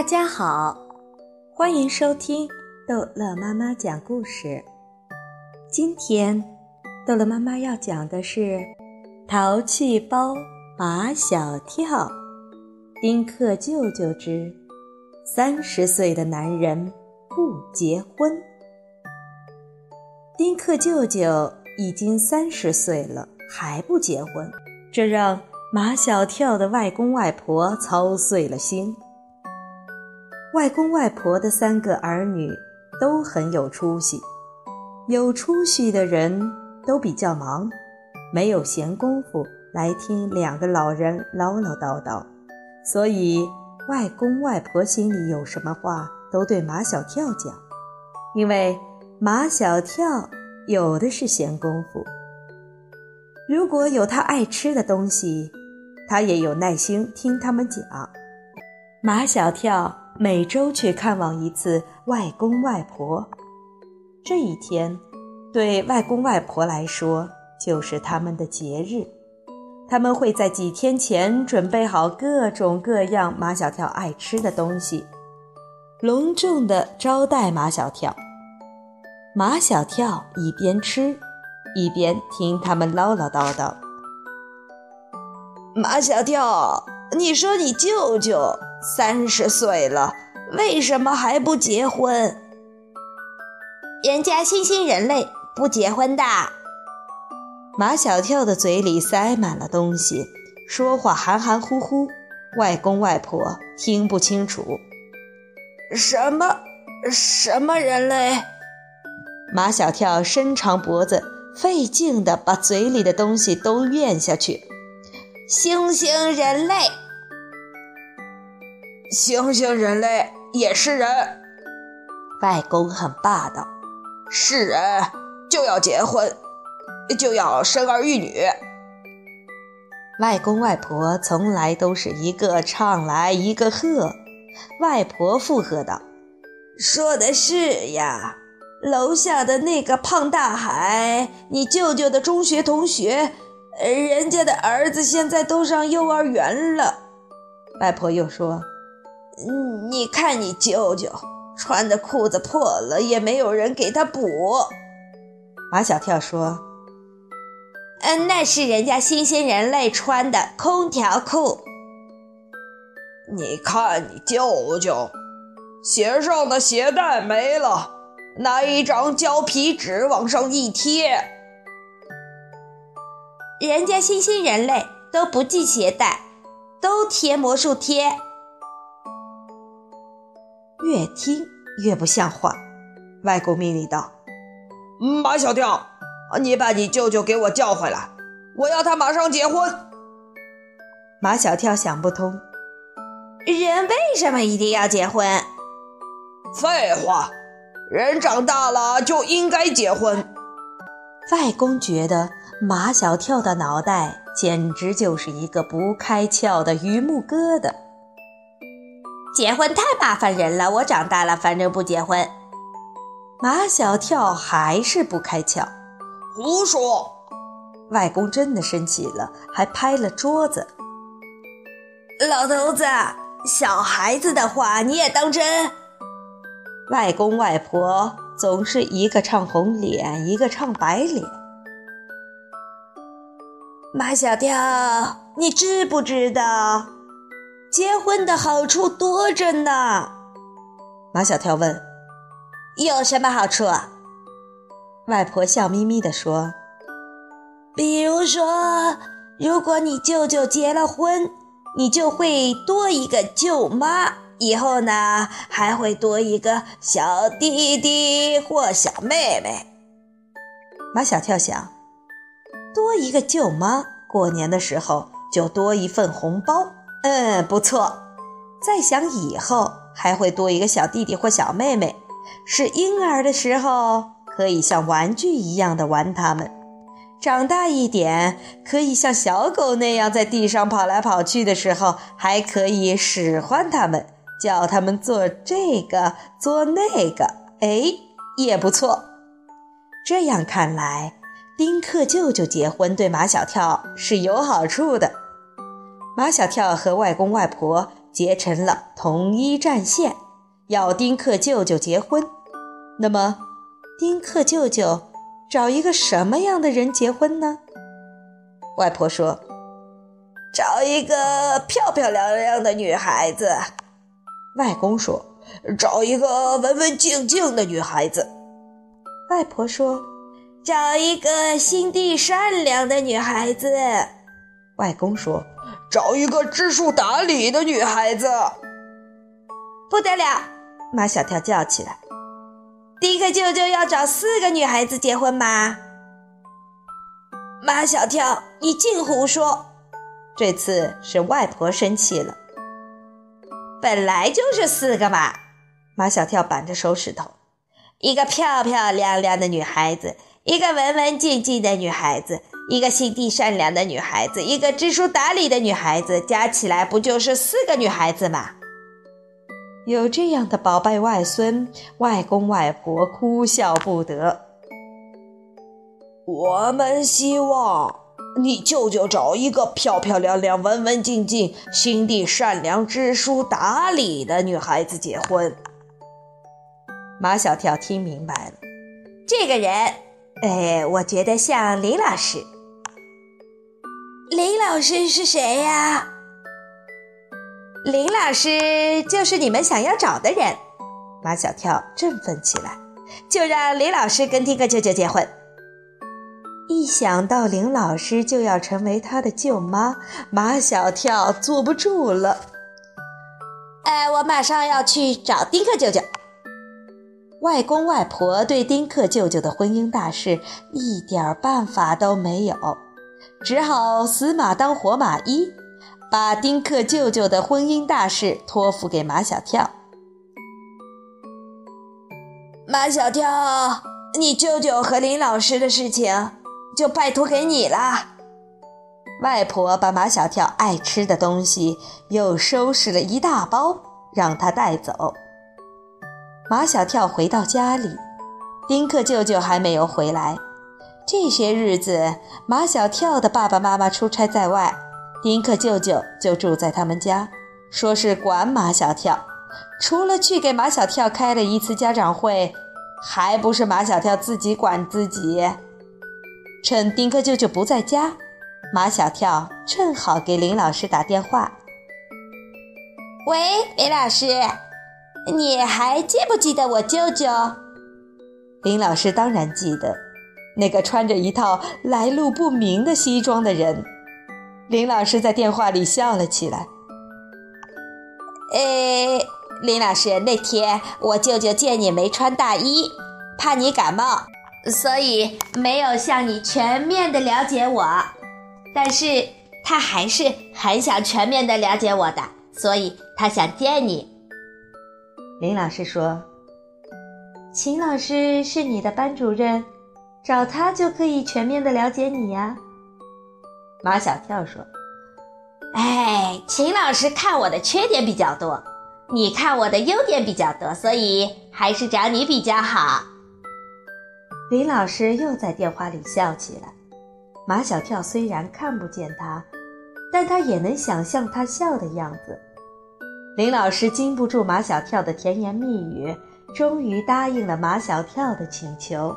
大家好，欢迎收听逗乐妈妈讲故事。今天逗乐妈妈要讲的是《淘气包马小跳》丁克舅舅之三十岁的男人不结婚。丁克舅舅已经三十岁了，还不结婚，这让马小跳的外公外婆操碎了心。外公外婆的三个儿女都很有出息，有出息的人都比较忙，没有闲工夫来听两个老人唠唠叨叨，所以外公外婆心里有什么话都对马小跳讲，因为马小跳有的是闲工夫。如果有他爱吃的东西，他也有耐心听他们讲。马小跳。每周去看望一次外公外婆，这一天对外公外婆来说就是他们的节日。他们会在几天前准备好各种各样马小跳爱吃的东西，隆重的招待马小跳。马小跳一边吃，一边听他们唠唠叨叨。马小跳，你说你舅舅？三十岁了，为什么还不结婚？人家新兴人类不结婚的。马小跳的嘴里塞满了东西，说话含含糊糊，外公外婆听不清楚。什么什么人类？马小跳伸长脖子，费劲地把嘴里的东西都咽下去。猩猩人类。猩猩人类也是人，外公很霸道，是人就要结婚，就要生儿育女。外公外婆从来都是一个唱来一个和，外婆附和道：“说的是呀，楼下的那个胖大海，你舅舅的中学同学，人家的儿子现在都上幼儿园了。”外婆又说。你看，你舅舅穿的裤子破了，也没有人给他补。马小跳说：“嗯，那是人家新兴人类穿的空调裤。你看，你舅舅鞋上的鞋带没了，拿一张胶皮纸往上一贴。人家新兴人类都不系鞋带，都贴魔术贴。”越听越不像话，外公命令道：“马小跳，你把你舅舅给我叫回来，我要他马上结婚。”马小跳想不通，人为什么一定要结婚？废话，人长大了就应该结婚。外公觉得马小跳的脑袋简直就是一个不开窍的榆木疙瘩。结婚太麻烦人了，我长大了，反正不结婚。马小跳还是不开窍，胡说！外公真的生气了，还拍了桌子。老头子，小孩子的话你也当真？外公外婆总是一个唱红脸，一个唱白脸。马小跳，你知不知道？结婚的好处多着呢，马小跳问：“有什么好处？”外婆笑眯眯地说：“比如说，如果你舅舅结了婚，你就会多一个舅妈，以后呢还会多一个小弟弟或小妹妹。”马小跳想：多一个舅妈，过年的时候就多一份红包。嗯，不错。再想以后还会多一个小弟弟或小妹妹，是婴儿的时候可以像玩具一样的玩他们；长大一点，可以像小狗那样在地上跑来跑去的时候，还可以使唤他们，叫他们做这个做那个。哎，也不错。这样看来，丁克舅舅结婚对马小跳是有好处的。马小跳和外公外婆结成了统一战线，要丁克舅舅结婚。那么，丁克舅舅找一个什么样的人结婚呢？外婆说：“找一个漂漂亮亮的女孩子。”外公说：“找一个文文静静的女孩子。”外婆说：“找一个心地善良的女孩子。”外公说：“找一个知书达理的女孩子。”不得了！马小跳叫起来：“丁克舅舅要找四个女孩子结婚吗？”马小跳，你净胡说！这次是外婆生气了。本来就是四个嘛！马小跳板着手指头：“一个漂漂亮亮的女孩子，一个文文静静的女孩子，一个心地善良的女孩子，一个知书达理的女孩子，加起来不就是四个女孩子吗？”有这样的宝贝外孙，外公外婆哭笑不得。我们希望你舅舅找一个漂漂亮亮、文文静静、心地善良、知书达理的女孩子结婚。马小跳听明白了，这个人，哎，我觉得像林老师。林老师是谁呀？林老师就是你们想要找的人。马小跳振奋起来，就让林老师跟丁克舅舅结婚。一想到林老师就要成为他的舅妈，马小跳坐不住了。哎，我马上要去找丁克舅舅。外公外婆对丁克舅舅的婚姻大事一点办法都没有，只好死马当活马医，把丁克舅舅的婚姻大事托付给马小跳。马小跳，你舅舅和林老师的事情。就拜托给你了。外婆把马小跳爱吃的东西又收拾了一大包，让他带走。马小跳回到家里，丁克舅舅还没有回来。这些日子，马小跳的爸爸妈妈出差在外，丁克舅舅就住在他们家，说是管马小跳。除了去给马小跳开了一次家长会，还不是马小跳自己管自己。趁丁克舅舅不在家，马小跳正好给林老师打电话。喂，林老师，你还记不记得我舅舅？林老师当然记得，那个穿着一套来路不明的西装的人。林老师在电话里笑了起来。呃，林老师，那天我舅舅见你没穿大衣，怕你感冒。所以没有向你全面的了解我，但是他还是很想全面的了解我的，所以他想见你。林老师说：“秦老师是你的班主任，找他就可以全面的了解你呀。”马小跳说：“哎，秦老师看我的缺点比较多，你看我的优点比较多，所以还是找你比较好。”林老师又在电话里笑起来。马小跳虽然看不见他，但他也能想象他笑的样子。林老师经不住马小跳的甜言蜜语，终于答应了马小跳的请求。